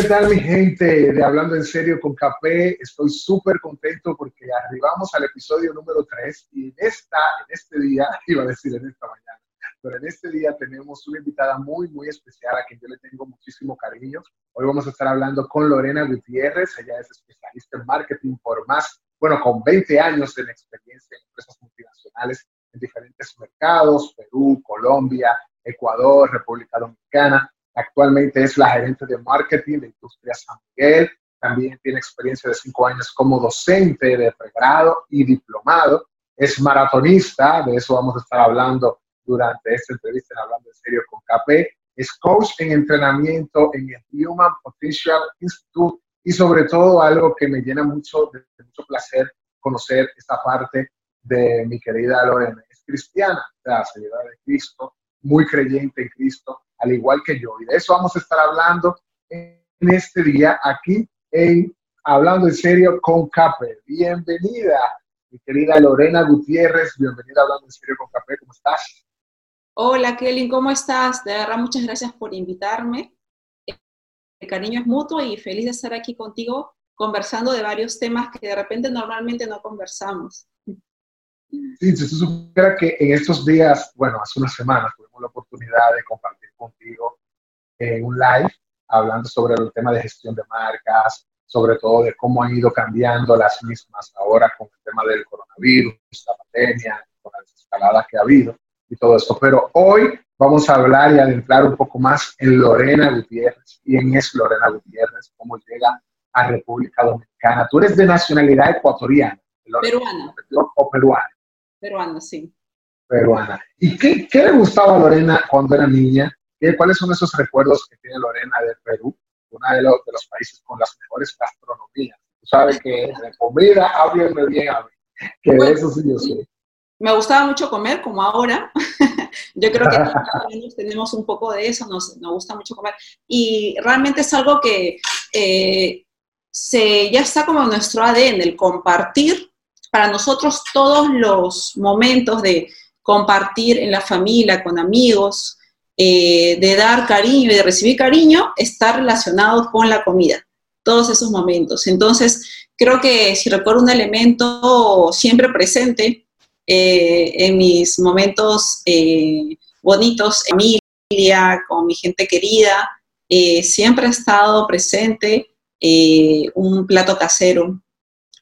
¿qué tal mi gente de Hablando en Serio con Café? Estoy súper contento porque arribamos al episodio número 3 y en, esta, en este día, iba a decir en esta mañana, pero en este día tenemos una invitada muy, muy especial a quien yo le tengo muchísimo cariño. Hoy vamos a estar hablando con Lorena Gutiérrez, ella es especialista en marketing por más, bueno, con 20 años de experiencia en empresas multinacionales en diferentes mercados, Perú, Colombia, Ecuador, República Dominicana. Actualmente es la gerente de marketing de Industria San Miguel. También tiene experiencia de cinco años como docente de pregrado y diplomado. Es maratonista, de eso vamos a estar hablando durante esta entrevista Hablando en Serio con KP. Es coach en entrenamiento en el Human Potential Institute y sobre todo algo que me llena mucho de, mucho placer conocer esta parte de mi querida Lorena. Es cristiana, la seguidora de Cristo, muy creyente en Cristo, al igual que yo. Y de eso vamos a estar hablando en este día aquí en Hablando en Serio con Cape. Bienvenida, mi querida Lorena Gutiérrez. Bienvenida a Hablando en Serio con Cape. ¿Cómo estás? Hola, Kelly, ¿cómo estás? De verdad, muchas gracias por invitarme. El cariño es mutuo y feliz de estar aquí contigo conversando de varios temas que de repente normalmente no conversamos. Sí, si supiera que en estos días, bueno, hace unas semanas tuvimos la oportunidad de compartir contigo en un live hablando sobre el tema de gestión de marcas, sobre todo de cómo han ido cambiando las mismas ahora con el tema del coronavirus, la pandemia, con las escaladas que ha habido y todo esto. Pero hoy vamos a hablar y adentrar un poco más en Lorena Gutiérrez. ¿Quién es Lorena Gutiérrez? ¿Cómo llega a República Dominicana? Tú eres de nacionalidad ecuatoriana. Peruana. O peruana. Peruana, sí. Peruana. ¿Y qué, qué, le gustaba a Lorena cuando era niña? ¿Cuáles son esos recuerdos que tiene Lorena de Perú? Uno de los, de los países con las mejores gastronomías. Tú sabes que de comida, háblame bien. Que de eso sí yo sé. Me gustaba mucho comer, como ahora. yo creo que todos tenemos un poco de eso, nos, nos, gusta mucho comer. Y realmente es algo que eh, se, ya está como en nuestro ADN, el compartir para nosotros todos los momentos de compartir en la familia, con amigos, eh, de dar cariño y de recibir cariño, está relacionado con la comida, todos esos momentos. Entonces, creo que si recuerdo un elemento siempre presente eh, en mis momentos eh, bonitos, en familia, con mi gente querida, siempre ha estado presente un plato casero,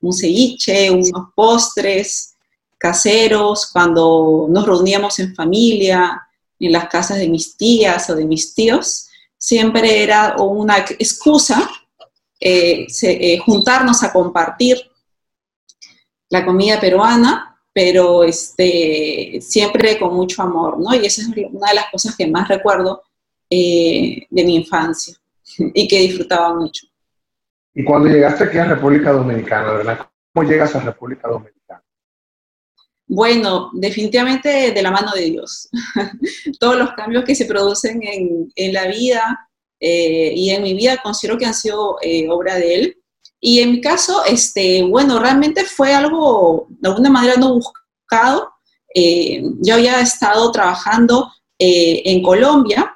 un ceviche, unos postres caseros, cuando nos reuníamos en familia, en las casas de mis tías o de mis tíos, siempre era una excusa eh, eh, juntarnos a compartir la comida peruana, pero este, siempre con mucho amor, ¿no? Y esa es una de las cosas que más recuerdo eh, de mi infancia y que disfrutaba mucho. Y cuando llegaste aquí a República Dominicana, ¿verdad? ¿Cómo llegas a República Dominicana? Bueno, definitivamente de la mano de Dios. Todos los cambios que se producen en, en la vida eh, y en mi vida considero que han sido eh, obra de Él. Y en mi caso, este, bueno, realmente fue algo de alguna manera no buscado. Eh, yo había estado trabajando en Colombia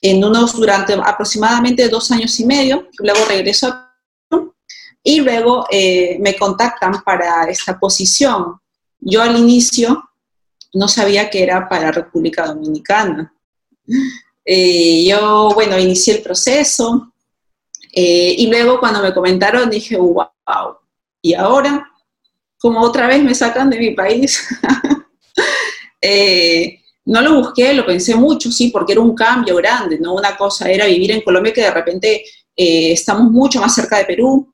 en unos durante aproximadamente dos años y medio, luego regreso a y luego eh, me contactan para esta posición. Yo al inicio no sabía que era para República Dominicana. Eh, yo, bueno, inicié el proceso eh, y luego cuando me comentaron dije, wow, ¿y ahora? Como otra vez me sacan de mi país. No lo busqué, lo pensé mucho, sí, porque era un cambio grande, ¿no? Una cosa era vivir en Colombia que de repente estamos mucho más cerca de Perú,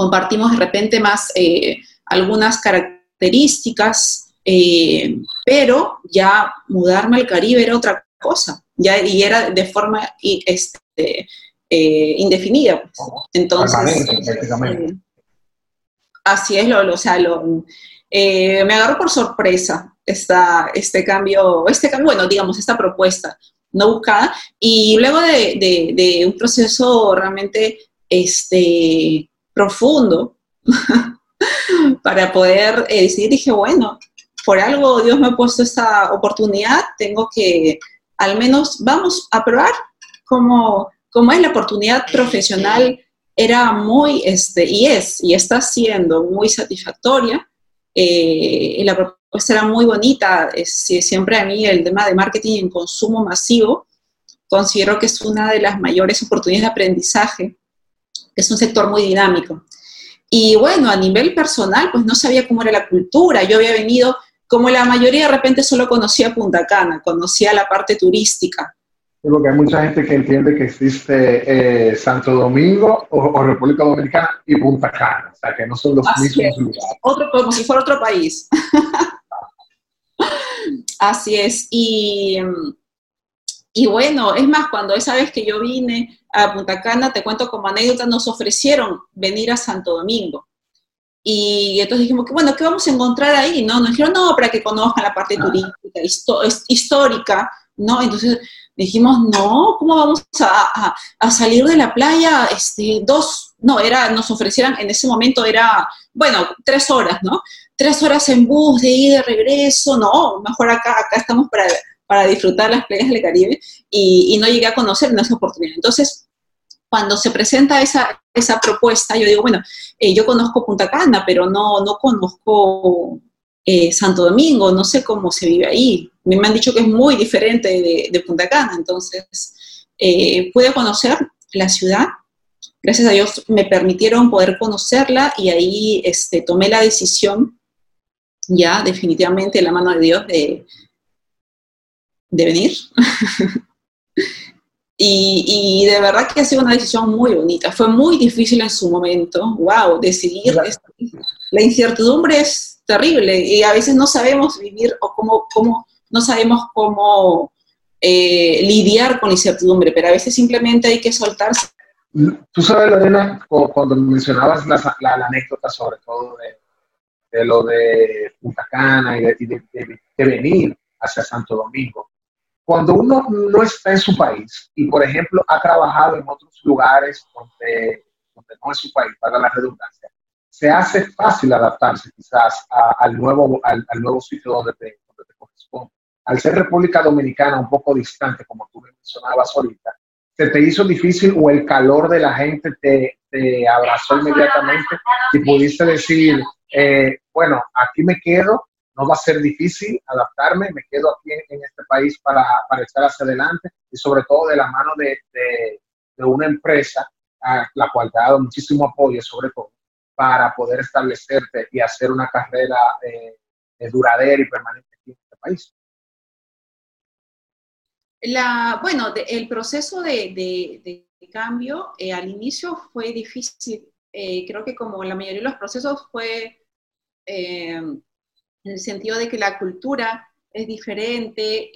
compartimos de repente más eh, algunas características, eh, pero ya mudarme al Caribe era otra cosa, ya, y era de forma este, indefinida. Pues. Entonces, así es, lo, o sea, lo, me agarró por sorpresa esta, este cambio, este bueno, digamos, esta propuesta no buscada. Y luego de, un proceso realmente este, profundo para poder eh, decidir, dije, bueno, por algo Dios me ha puesto esta oportunidad, tengo que, al menos, vamos a probar como, como es la oportunidad profesional era muy, este, y es, y está siendo muy satisfactoria. Eh, la propuesta era muy bonita. Siempre a mí el tema de marketing en consumo masivo considero que es una de las mayores oportunidades de aprendizaje. Es un sector muy dinámico. Y bueno, a nivel personal, pues no sabía cómo era la cultura. Yo había venido, como la mayoría de repente solo conocía Punta Cana, conocía la parte turística porque hay mucha gente que entiende que existe eh, Santo Domingo o, República Dominicana y Punta Cana, o sea, que no son los mismos lugares. Otro, como si fuera otro país. Así es. Y, y bueno, es más, cuando esa vez que yo vine a Punta Cana, te cuento como anécdota, nos ofrecieron venir a Santo Domingo. Y entonces dijimos que, bueno, ¿qué vamos a encontrar ahí? No, nos dijeron, no, para que conozcan la parte turística, histórica, ¿no? Entonces dijimos, no, ¿cómo vamos a, salir de la playa? Este, dos, no, era, nos ofrecieran, en ese momento era, bueno, tres horas, ¿no? Tres horas en bus, de ida y regreso, no, mejor acá, acá estamos para, para disfrutar las playas del Caribe y, no llegué a conocer en esa oportunidad. Entonces, cuando se presenta esa, esa propuesta, yo digo, bueno, eh, yo conozco Punta Cana, pero no, no conozco eh, Santo Domingo, no sé cómo se vive ahí. Me han dicho que es muy diferente de, Punta Cana, entonces eh, pude conocer la ciudad. Gracias a Dios me permitieron poder conocerla y ahí este, tomé la decisión, ya definitivamente la mano de Dios, de, de venir. y, de verdad que ha sido una decisión muy bonita. Fue muy difícil en su momento. ¡Wow! Decidir. La incertidumbre es terrible y a veces no sabemos vivir o cómo, cómo no sabemos cómo eh, lidiar con incertidumbre, pero a veces simplemente hay que soltarse. Tú sabes, Lorena, cuando mencionabas la, anécdota sobre todo de, lo de Punta Cana y, de, venir hacia Santo Domingo, cuando uno no está en su país y, por ejemplo, ha trabajado en otros lugares donde, donde no es su país, para la redundancia, se hace fácil adaptarse quizás al, nuevo, al, nuevo sitio donde te, corresponde. Al ser República Dominicana un poco distante, como tú mencionabas ahorita, ¿se te hizo difícil o el calor de la gente te, abrazó inmediatamente y pudiste decir, eh, bueno, aquí me quedo, no va a ser difícil adaptarme, me quedo aquí en, este país para, para, estar hacia adelante y sobre todo de la mano de, de, de una empresa a la cual te ha dado muchísimo apoyo, sobre todo, para poder establecerte y hacer una carrera eh, duradera y permanente en este país? La, bueno, el proceso de, cambio eh, al inicio fue difícil. Eh, creo que como la mayoría de los procesos fue en el sentido de que la cultura es diferente,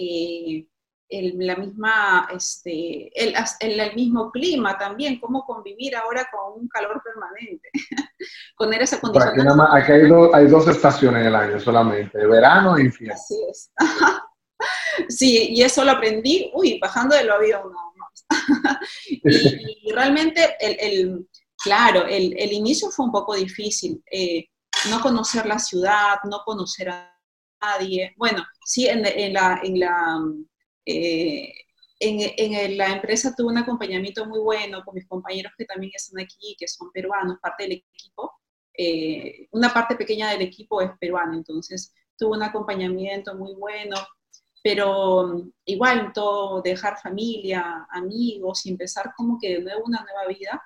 el, la misma, este, el, el, mismo clima también, cómo convivir ahora con un calor permanente, con esa condición. Aquí, nada más, aquí hay, hay, dos estaciones en el año solamente, verano e invierno. Así es. sí, y eso lo aprendí, uy, bajando del avión. No, y, realmente, el, el claro, el, el, inicio fue un poco difícil. Eh, no conocer la ciudad, no conocer a nadie. Bueno, sí, en, la, en la eh, en, la empresa tuve un acompañamiento muy bueno con mis compañeros que también están aquí, que son peruanos, parte del equipo. Eh, una parte pequeña del equipo es peruana, entonces tuve un acompañamiento muy bueno, pero mm, igual todo, dejar familia, amigos y empezar como que de nuevo una nueva vida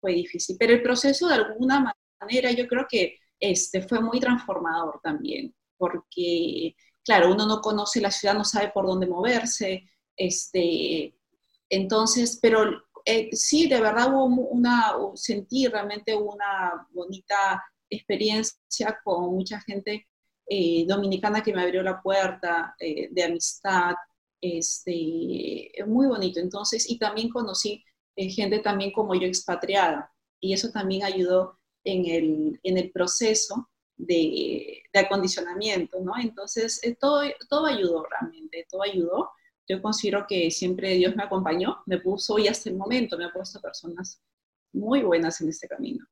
fue difícil. Pero el proceso de alguna manera yo creo que este, fue muy transformador también, porque claro, uno no conoce la ciudad, no sabe por dónde moverse, este, entonces, pero eh, sí, de verdad hubo una, sentí realmente una bonita experiencia con mucha gente eh, dominicana que me abrió la puerta eh, de amistad, este, muy bonito. Entonces, y también conocí gente también como yo expatriada, y eso también ayudó en el, en el proceso de, acondicionamiento, ¿no? Entonces, eh, todo, todo ayudó realmente, todo ayudó. Yo considero que siempre Dios me acompañó, me puso y hasta el momento me ha puesto personas muy buenas en este camino.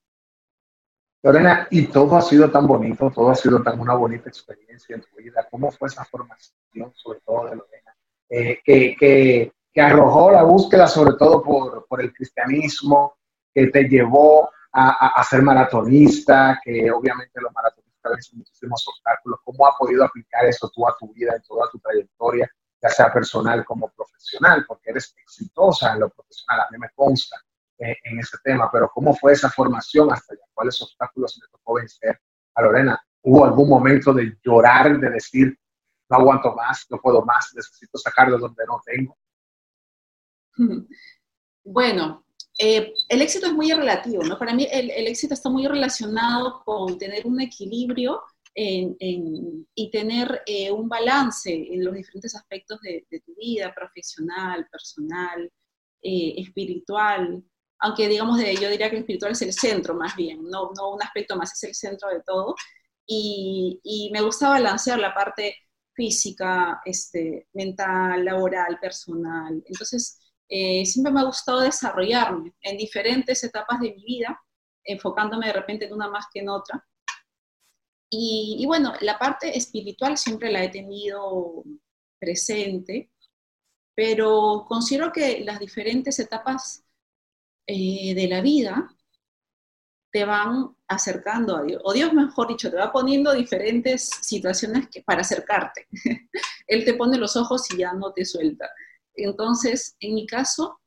Lorena, y todo ha sido tan bonito, todo ha sido tan una bonita experiencia en tu vida. ¿Cómo fue esa formación, sobre todo de Lorena? Eh, que, que arrojó la búsqueda sobre todo por, por el cristianismo, que te llevó a, a, ser maratonista, que obviamente los maratonistas ven muchísimos obstáculos. ¿Cómo ha podido aplicar eso tú a tu vida, en toda tu trayectoria, ya sea personal como profesional? Porque eres exitosa en lo profesional, a mí me consta eh, en ese tema, pero ¿cómo fue esa formación hasta allá? ¿Cuáles obstáculos le tocó vencer a Lorena? ¿Hubo algún momento de llorar, de decir, no aguanto más, no puedo más, necesito sacar de donde no tengo? Bueno, eh, el éxito es muy relativo, ¿no? Para mí el, éxito está muy relacionado con tener un equilibrio y tener eh, un balance en los diferentes aspectos de, tu vida, profesional, personal, eh, espiritual, aunque digamos, de, yo diría que el espiritual es el centro más bien, no, no un aspecto más, es el centro de todo. Y, me gusta balancear la parte física, este, mental, laboral, personal. Entonces, eh, siempre me ha gustado desarrollarme en diferentes etapas de mi vida, enfocándome de repente en una más que en otra. Y, bueno, la parte espiritual siempre la he tenido presente, pero considero que las diferentes etapas eh, de la vida te van acercando a Dios, o Dios mejor dicho, te va poniendo diferentes situaciones que, para acercarte. Él te pone los ojos y ya no te suelta. Entonces, en mi caso,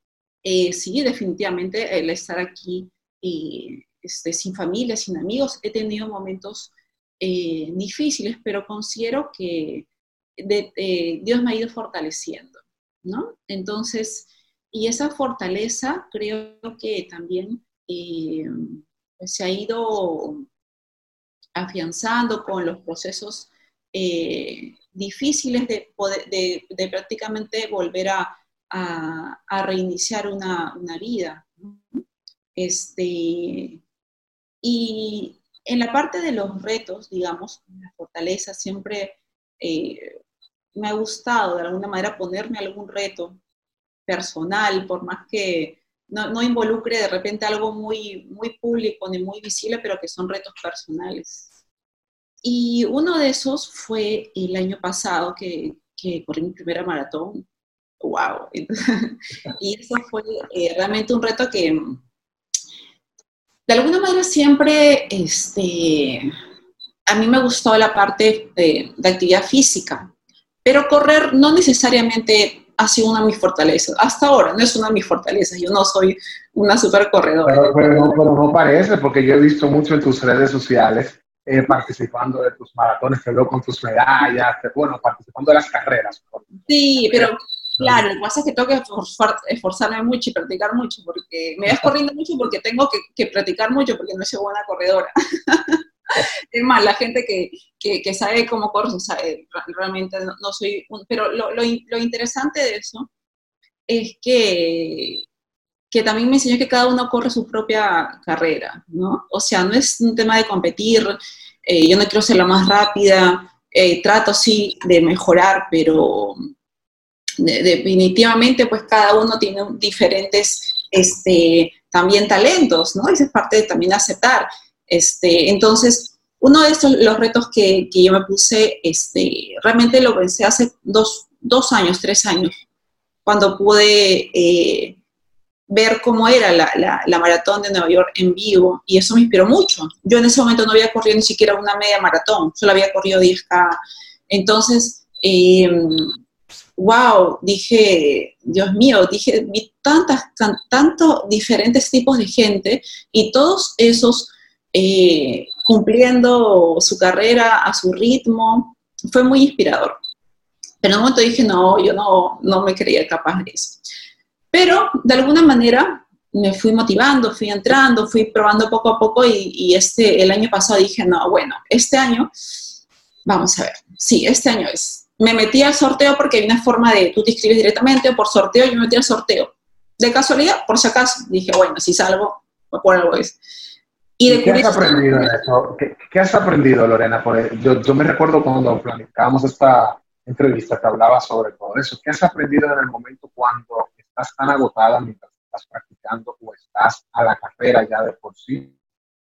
eh, sí, definitivamente el estar aquí eh, este, sin familia, sin amigos, he tenido momentos eh, difíciles, pero considero que Dios me ha ido fortaleciendo, ¿no? Entonces, y esa fortaleza creo que también se ha ido afianzando con los procesos difíciles de, poder, de, prácticamente volver a, a, reiniciar una, una, vida. Este, y en la parte de los retos, digamos, la fortaleza, siempre eh, me ha gustado de alguna manera ponerme algún reto personal, por más que no, no, involucre de repente algo muy, muy público ni muy visible, pero que son retos personales. Y uno de esos fue el año pasado que, que corrí mi primera maratón. ¡Wow! y eso fue eh, realmente un reto que, de alguna manera, siempre este, a mí me gustó la parte de, actividad física, pero correr no necesariamente ha sido una de mis fortalezas. Hasta ahora no es una de mis fortalezas. Yo no soy una super corredora. Pero, no, parece, porque yo he visto mucho en tus redes sociales eh, participando de tus maratones, te veo con tus medallas, bueno, participando de las carreras. Sí, pero claro, lo que pasa es que tengo que esforzarme mucho y practicar mucho, porque me ves corriendo mucho porque tengo que, practicar mucho, porque no soy buena corredora. es más, la gente que, que, sabe cómo sabe, realmente no, soy, pero lo, lo, lo, interesante de eso es que, que también me enseñó que cada uno corre su propia carrera, ¿no? O sea, no es un tema de competir, eh, yo no quiero ser la más rápida, eh, trato sí de mejorar, pero definitivamente pues cada uno tiene diferentes este, también talentos, ¿no? Y es parte de también aceptar. Este, entonces, uno de estos, los retos que, que yo me puse, este, realmente lo pensé hace dos, dos años, tres años, cuando pude... Eh, ver cómo era la, la, maratón de Nueva York en vivo y eso me inspiró mucho. Yo en ese momento no había corrido ni siquiera una media maratón, solo había corrido 10K. Entonces, wow, em, dije, Dios mío, dije, vi tantas, tantos diferentes tipos de gente y todos esos eh, cumpliendo su carrera a su ritmo, fue muy inspirador. Pero en un momento dije, no, yo no, no me creía capaz de eso. Pero de alguna manera me fui motivando, fui entrando, fui probando poco a poco y, este, el año pasado dije, no, bueno, este año, vamos a ver, sí, este año es. Me metí al sorteo porque hay una forma de, tú te inscribes directamente o por sorteo, yo me metí al sorteo. De casualidad, por si acaso, dije, bueno, si salgo, por algo es. Y ¿Qué has aprendido de eso? ¿Qué, has aprendido, Lorena? Yo, yo me recuerdo cuando planificábamos esta entrevista que hablaba sobre todo eso. ¿Qué has aprendido en el momento cuando estás tan agotada mientras estás practicando o estás a la carrera ya de por sí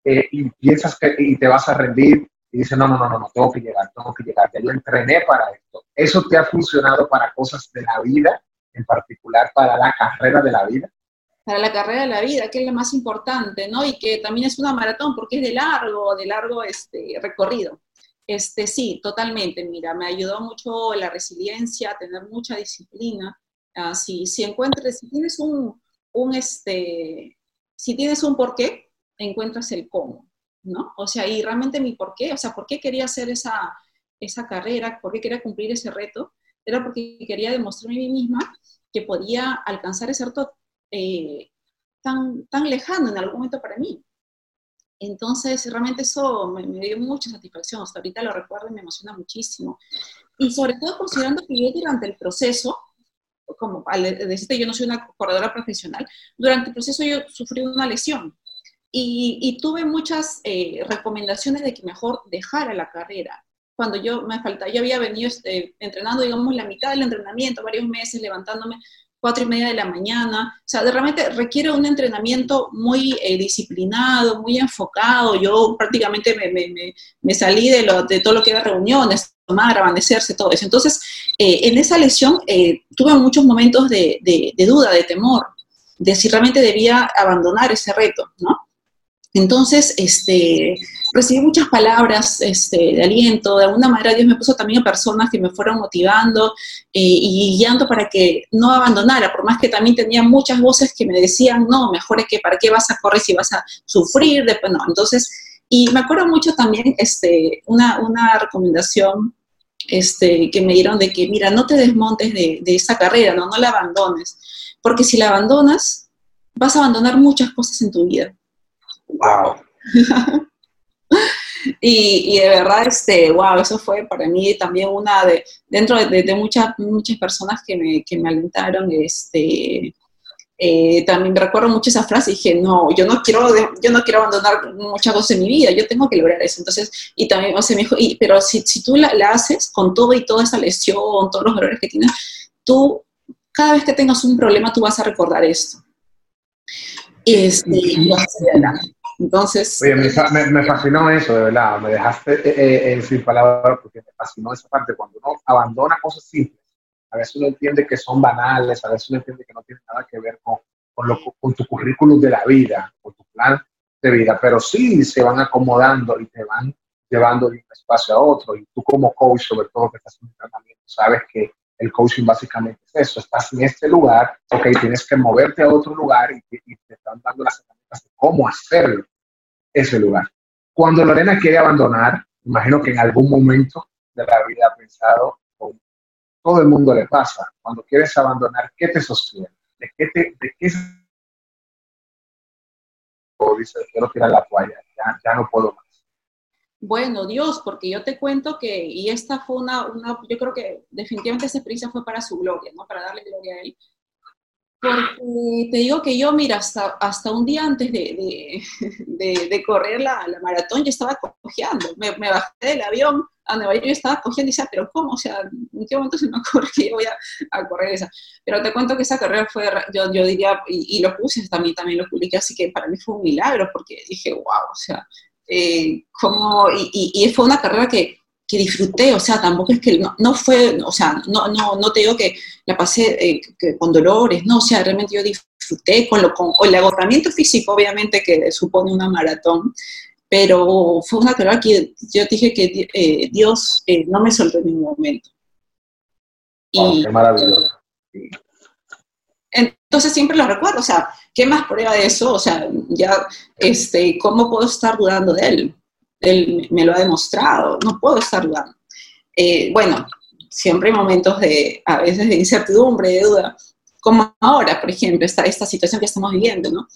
eh, y piensas que y te vas a rendir y dices, no, no, no, no, no, tengo que llegar, tengo que llegar, ya yo entrené para esto. Eso te ha funcionado para cosas de la vida en particular para la carrera de la vida? Para la carrera de la vida, que es la más importante, ¿no? Y que también es una maratón porque es de largo, de largo este, recorrido. Este, sí, totalmente. Mira, me ayudó mucho la resiliencia, tener mucha disciplina. Uh, si, si encuentres, si tienes un, un, este, si tienes un porqué, encuentras el cómo, ¿no? O sea, y realmente mi porqué, o sea, ¿por qué quería hacer esa, esa carrera? ¿Por qué quería cumplir ese reto? Era porque quería demostrarme a mí misma que podía alcanzar ese reto eh, tan, tan lejano en algún momento para mí. Entonces, realmente eso me, dio mucha satisfacción. Hasta ahorita lo recuerdo y me emociona muchísimo. Y sobre todo considerando que yo durante el proceso, como al decirte, yo no soy una corredora profesional, durante el proceso yo sufrí una lesión. Y, tuve muchas eh, recomendaciones de que mejor dejara la carrera. Cuando yo me faltaba, yo había venido este, entrenando, digamos, la mitad del entrenamiento, varios meses, levantándome cuatro y media de la mañana. O sea, realmente requiere un entrenamiento muy eh, disciplinado, muy enfocado. Yo prácticamente me, me, me salí de, lo, de, todo lo que era reuniones, tomar, amanecerse, todo eso. Entonces, eh, en esa lesión eh, tuve muchos momentos de, de, de duda, de temor, de si realmente debía abandonar ese reto, ¿no? Entonces, este, recibí muchas palabras este, de aliento, de alguna manera Dios me puso también a personas que me fueron motivando eh, y guiando para que no abandonara, por más que también tenía muchas voces que me decían, no, mejor es que para qué vas a correr si vas a sufrir, después no. Entonces, y me acuerdo mucho también este, una, recomendación este, que me dieron de que, mira, no te desmontes de, de esa carrera, ¿no? no la abandones, porque si la abandonas, vas a abandonar muchas cosas en tu vida. Wow. y, de verdad, este, wow, eso fue para mí también una de, dentro de, muchas, muchas personas que me, que me alentaron, este, eh, también recuerdo mucho esa frase dije, no, yo no quiero, yo no quiero abandonar muchas cosas en mi vida, yo tengo que lograr eso. Entonces, y también, o sea, me dijo, y, pero si, si tú la, la, haces con todo y toda esa lesión, todos los errores que tienes, tú, cada vez que tengas un problema, tú vas a recordar esto. Este, y vas a adelante. Entonces... Oye, me, me, fascinó eso, de verdad, me dejaste eh, eh, sin palabras porque me fascinó esa parte, cuando uno abandona cosas simples, a veces uno entiende que son banales, a veces uno entiende que no tienen nada que ver con, con, lo, con tu currículum de la vida, con tu plan de vida, pero sí se van acomodando y te van llevando de un espacio a otro, y tú como coach, sobre todo que estás en un tratamiento, sabes que el coaching básicamente es eso, estás en este lugar, ok, tienes que moverte a otro lugar y, y te están dando las cómo hacerlo ese lugar. Cuando Lorena quiere abandonar, imagino que en algún momento de la vida ha pensado, todo el mundo le pasa, cuando quieres abandonar, ¿qué te sostiene? ¿De qué te, de qué o dices, quiero tirar la toalla, ya, ya no puedo más? Bueno, Dios, porque yo te cuento que, y esta fue una, una, yo creo que definitivamente esa experiencia fue para su gloria, ¿no? Para darle gloria a Él. Porque te digo que yo, mira, hasta, hasta un día antes de, de, correr la, la, maratón, yo estaba cojeando. Me, bajé del avión a Nueva York y estaba cojeando y decía, pero ¿cómo? O sea, ¿en qué momento se me ocurre que yo voy a, correr esa? Pero te cuento que esa carrera fue, yo, yo diría, y, lo puse también, también lo publiqué, así que para mí fue un milagro, porque dije, wow, o sea, eh, como, y, y, fue una carrera que que disfruté, o sea, tampoco es que no, no fue, o sea, no, no, no te digo que la pasé eh, que con dolores, no, o sea, realmente yo disfruté con, lo, con, el agotamiento físico, obviamente, que supone una maratón, pero fue una carrera que yo dije que eh, Dios eh, no me soltó en ningún momento. Y, qué maravilloso. Entonces siempre lo recuerdo, o sea, ¿qué más prueba de eso? O sea, ya, este, ¿cómo puedo estar dudando de él? Él me lo ha demostrado, no puedo estar dudando. Eh, bueno, siempre hay momentos de, a veces de incertidumbre, de duda, como ahora, por ejemplo, esta, esta situación que estamos viviendo, ¿no?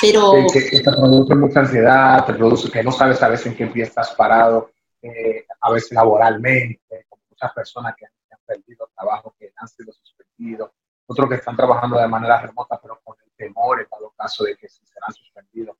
Pero... Que, que, te produce mucha ansiedad, te produce que no sabes a veces en qué pie estás parado, eh, a veces laboralmente, con muchas personas que han, que han perdido trabajo, que han sido suspendidos, otros que están trabajando de manera remota, pero con el temor en todo caso de que si serán suspendidos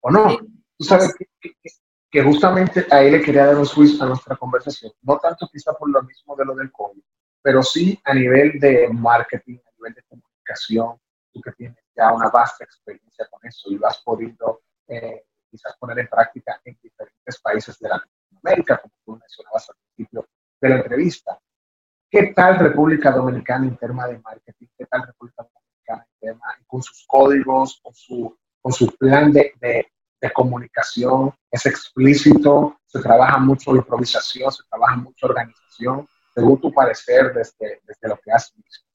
o no. Tú sabes que, que, que justamente ahí le quería dar un switch a nuestra conversación. No tanto quizá por lo mismo de lo del COVID, pero sí a nivel de marketing, a nivel de comunicación, tú que tienes ya una vasta experiencia con eso y lo has podido eh, quizás poner en práctica en diferentes países de Latinoamérica, como tú mencionabas al principio de la entrevista. ¿Qué tal República Dominicana en tema de marketing? ¿Qué con sus códigos, con su, con su plan de, de, comunicación, es explícito, se trabaja mucho improvisación, se trabaja mucho organización, según tu parecer desde, desde lo que has visto.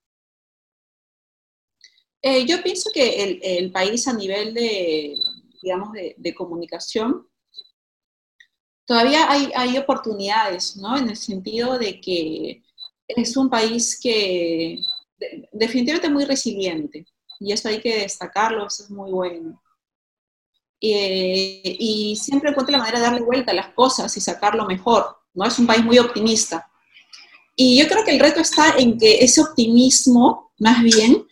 Eh, yo pienso que el, el, país a nivel de, digamos, de, de comunicación, todavía hay, hay, oportunidades, ¿no? En el sentido de que es un país que definitivamente muy resiliente y eso hay que destacarlo, eso es muy bueno. Eh, y siempre encuentra la manera de darle vuelta a las cosas y sacarlo mejor, ¿no? Es un país muy optimista. Y yo creo que el reto está en que ese optimismo, más bien,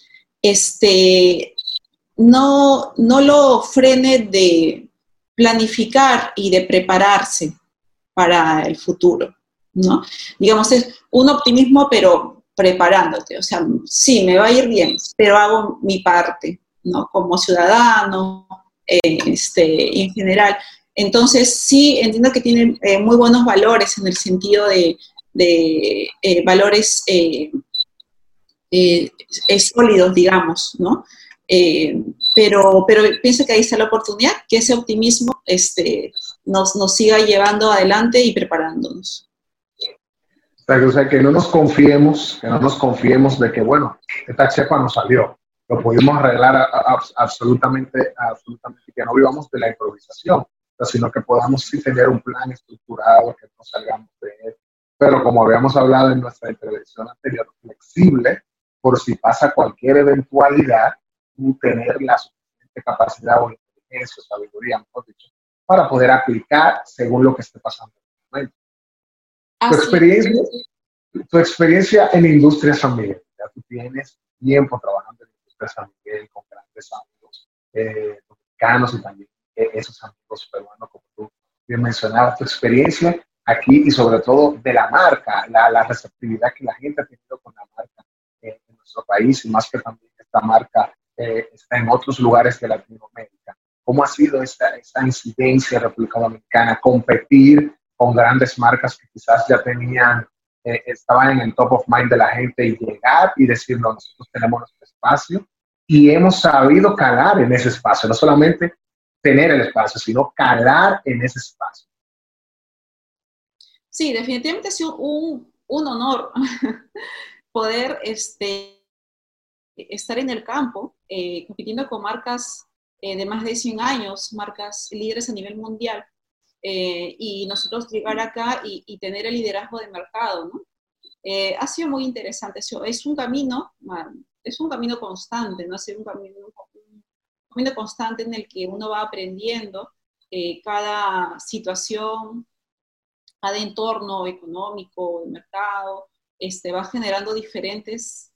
este, no, no lo frene de planificar y de prepararse para el futuro, ¿no? Digamos, es un optimismo, pero preparándote, o sea, sí, me va a ir bien, pero hago mi parte, ¿no? Como ciudadano, este, en general. Entonces, sí, entiendo que tienen eh, muy buenos valores en el sentido de, eh, valores eh, sólidos, digamos, ¿no? pero, pero pienso que ahí está la oportunidad, que ese optimismo este, nos, siga llevando adelante y preparándonos. O sea, que no nos confiemos, que no nos confiemos de que, bueno, esta chepa nos salió, lo pudimos arreglar absolutamente, absolutamente, que no vivamos de la improvisación, sino que podamos sí tener un plan estructurado, que no salgamos de él, pero como habíamos hablado en nuestra intervención anterior, flexible, por si pasa cualquier eventualidad, tener la suficiente capacidad o inteligencia o sabiduría, mejor dicho, para poder aplicar según lo que esté pasando en el momento. Tu experiencia, tu experiencia en industria San Miguel, ya tú tienes tiempo trabajando San Miguel con grandes amigos eh, dominicanos y también eh, esos amigos peruanos como tú bien mencionabas, tu experiencia aquí y sobre todo de la marca, la, la receptividad que la gente ha tenido con la marca eh, en nuestro país y más que también esta marca eh, está en otros lugares de Latinoamérica. ¿Cómo ha sido esta, esta incidencia en República Dominicana? Competir con grandes marcas que quizás ya tenían, eh, estaban en el top of mind de la gente y llegar y decir, no, nosotros tenemos nuestro espacio y hemos sabido calar en ese espacio, no solamente tener el espacio, sino calar en ese espacio. Sí, definitivamente sido un, un honor poder este, estar en el campo, eh, compitiendo con marcas eh, de más de 100 años, marcas líderes a nivel mundial, eh, y nosotros llegar acá y, tener el liderazgo de mercado, ¿no? Eh, ha sido muy interesante, es un camino, es un camino constante, ¿no? Es un camino, un camino constante en el que uno va aprendiendo eh, cada situación, cada entorno económico, de mercado, este, va generando diferentes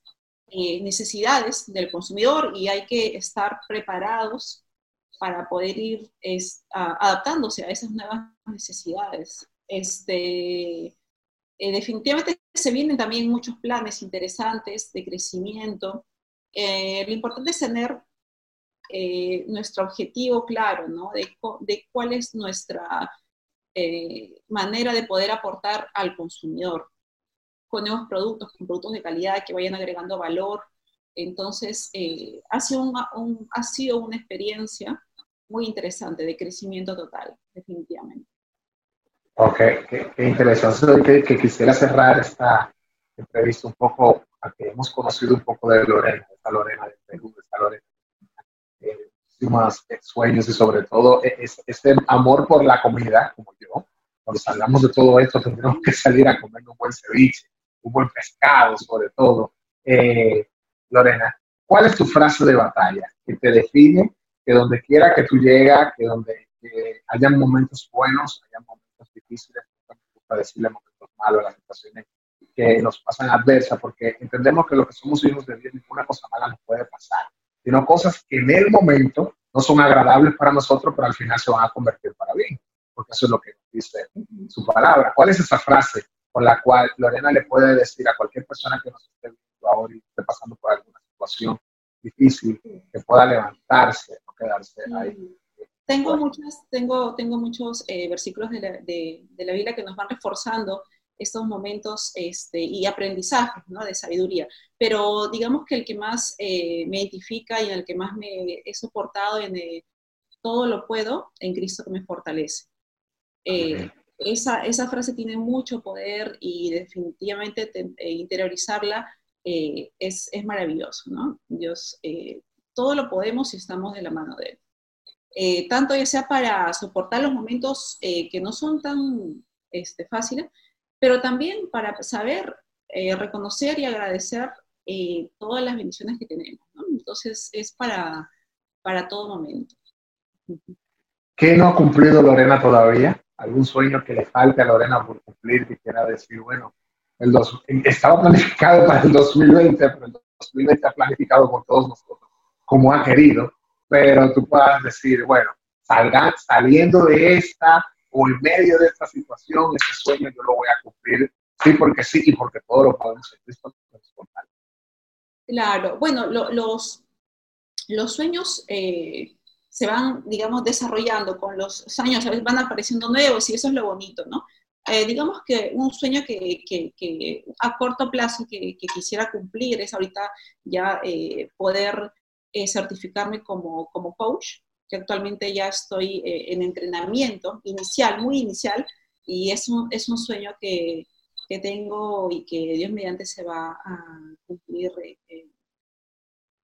necesidades del consumidor y hay que estar preparados para poder ir adaptándose a esas nuevas necesidades. Este, eh, definitivamente se vienen también muchos planes interesantes de crecimiento. Eh, lo importante es tener eh, nuestro objetivo claro, ¿no? De, cuál es nuestra manera de poder aportar al consumidor con nuevos productos, con productos de calidad que vayan agregando valor. Entonces, ha, sido ha sido una experiencia muy interesante de crecimiento total, definitivamente. Ok, qué, interesante. Que, quisiera cerrar esta entrevista un poco, a que hemos conocido un poco de Lorena, esta Lorena de Perú, esta Lorena eh, muchísimos sueños y sobre todo e, este amor por la comunidad, como yo. Cuando salgamos de todo esto, tendremos que salir a comer un buen ceviche, un buen pescado, sobre todo. Eh, Lorena, ¿cuál es tu frase de batalla que te define que donde quiera que tú llegas, que donde que hayan momentos buenos, hayan momentos difíciles, gusta decirle momentos malos, las situaciones que nos pasan adversas, porque entendemos que lo que somos hijos de Dios, ninguna cosa mala nos puede pasar, sino cosas que en el momento no son agradables para nosotros, pero al final se van a convertir para bien, porque eso es lo que dice su palabra. ¿Cuál es esa frase con la cual Lorena le puede decir a cualquier persona que nos esté viendo ahora y esté pasando por alguna situación difícil, que pueda levantarse, quedarse ahí. Tengo, muchas, tengo, tengo muchos eh, versículos de la, de, de la, Biblia que nos van reforzando estos momentos este, y aprendizajes ¿no? de sabiduría. Pero digamos que el que más eh, me identifica y en el que más me he soportado en todo lo puedo en Cristo que me fortalece. Eh, esa, esa, frase tiene mucho poder y definitivamente eh, interiorizarla es, es, maravilloso, ¿no? Dios, todo lo podemos si estamos de la mano de Él. tanto ya sea para soportar los momentos que no son tan este, fáciles, pero también para saber eh, reconocer y agradecer eh, todas las bendiciones que tenemos. ¿no? Entonces es para, para todo momento. ¿Qué no ha cumplido Lorena todavía? ¿Algún sueño que le falte a Lorena por cumplir que quiera decir, bueno, el dos, estaba planificado para el 2020, pero el 2020 ha planificado con todos nosotros, como ha querido, pero tú puedas decir, bueno, salgan, saliendo de esta, o en medio de esta situación, este sueño yo lo voy a cumplir, sí, porque sí y porque todo lo podemos hacer. Claro, bueno, los, los sueños eh, se van, digamos, desarrollando con los años, a veces van apareciendo nuevos y eso es lo bonito, ¿no? Eh, digamos que un sueño que, que, a corto plazo que, quisiera cumplir es ahorita ya eh, poder certificarme como, como coach, que actualmente ya estoy eh, en entrenamiento inicial, muy inicial, y es un, es un sueño que, que, tengo y que Dios mediante se va a cumplir eh, eh,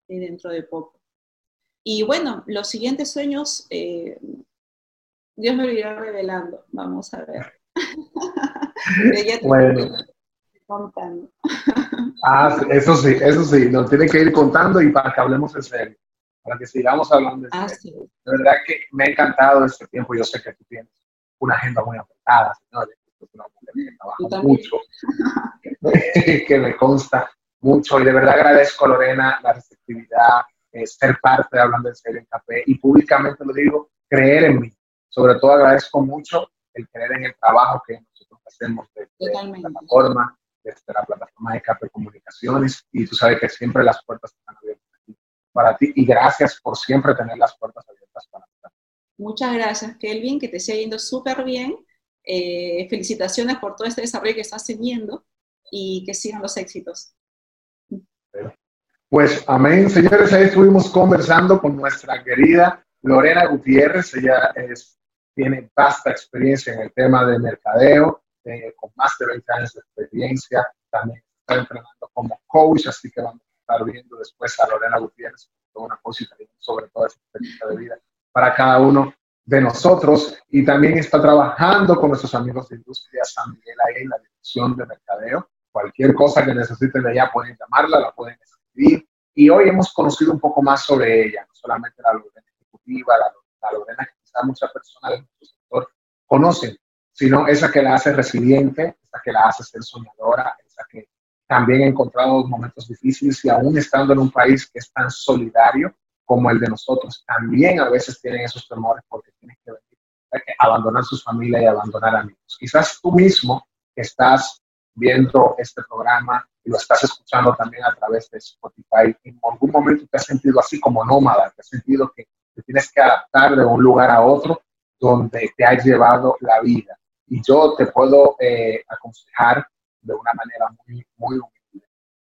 dentro de poco. Y bueno, los siguientes sueños, Dios me lo irá revelando, vamos a ver. bueno. Contando. ah, eso sí, eso sí, nos tiene que ir contando y para que hablemos en serio para que sigamos hablando. De, ah, de verdad que me ha encantado este tiempo. Yo sé que tú tienes una agenda muy apretada, señores. una mujer que trabaja mucho, que me consta mucho. Y de verdad agradezco, Lorena, la receptividad, eh, ser parte de Hablando en Serio en Café. Y públicamente lo digo, creer en mí. Sobre todo agradezco mucho el creer en el trabajo que nosotros hacemos desde la plataforma, desde la plataforma de Café Comunicaciones. Y tú sabes que siempre las puertas están abiertas para ti y gracias por siempre tener las puertas abiertas para ti. Muchas gracias, Kelvin, que te siga yendo súper bien. Eh, felicitaciones por todo este desarrollo que estás teniendo y que sigan los éxitos. Pues amén, señores, ahí estuvimos conversando con nuestra querida Lorena Gutiérrez, ella es, tiene vasta experiencia en el tema de mercadeo, eh, con más de 20 años de experiencia, también está entrenando como coach, así que vamos estar viendo después a Lorena Gutiérrez, una cosita sobre toda esta experiencia de vida para cada uno de nosotros y también está trabajando con nuestros amigos de Industria San Miguel ahí en la dirección de mercadeo. Cualquier cosa que necesiten de ella pueden llamarla, la pueden escribir. Y hoy hemos conocido un poco más sobre ella, no solamente la Lorena ejecutiva, la, Lorena que quizá muchas personas de nuestro sector conocen, sino esa que la hace resiliente, esa que la hace ser soñadora, esa que también he encontrado momentos difíciles y aún estando en un país que es tan solidario como el de nosotros, también a veces tienen esos temores porque tienen que abandonar sus familias y abandonar amigos. Quizás tú mismo estás viendo este programa y lo estás escuchando también a través de Spotify, en algún momento te has sentido así como nómada, te has sentido que te tienes que adaptar de un lugar a otro donde te ha llevado la vida. Y yo te puedo eh, aconsejar de una manera muy, muy humilde.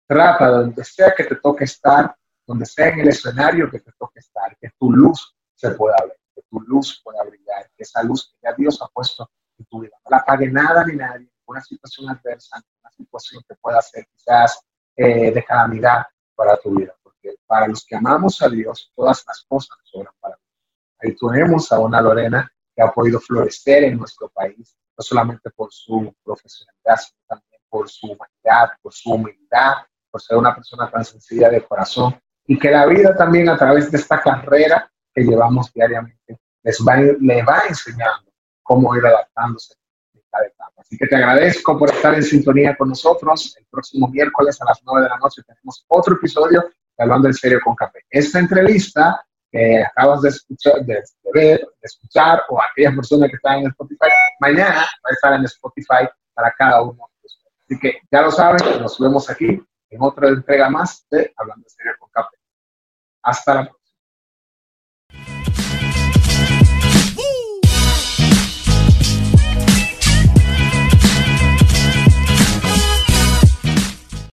Trata donde sea que te toque estar, donde sea en el escenario que te toque estar, que tu luz se pueda ver, que tu luz pueda brillar, que esa luz que ya Dios ha puesto en tu vida no la pague nada ni nadie, una situación adversa, una situación que pueda ser quizás eh, de calamidad para tu vida, porque para los que amamos a Dios, todas las cosas sobran para nosotros. Ahí tenemos a una Lorena que ha podido florecer en nuestro país, no solamente por su profesionalidad, sino también por su humanidad, por su humildad, por ser una persona tan sencilla de corazón y que la vida también a través de esta carrera que llevamos diariamente les va, le va enseñando cómo ir adaptándose en cada etapa. Así que te agradezco por estar en sintonía con nosotros. El próximo miércoles a las 9 de la noche tenemos otro episodio de Hablando en Serio con Café. Esta entrevista que acabas de escuchar, de, ver, de escuchar, o aquellas personas que están en Spotify, mañana va a estar en Spotify para cada uno Así que ya lo saben, nos vemos aquí en otra entrega más de Hablando de Serio con Café. Hasta la próxima.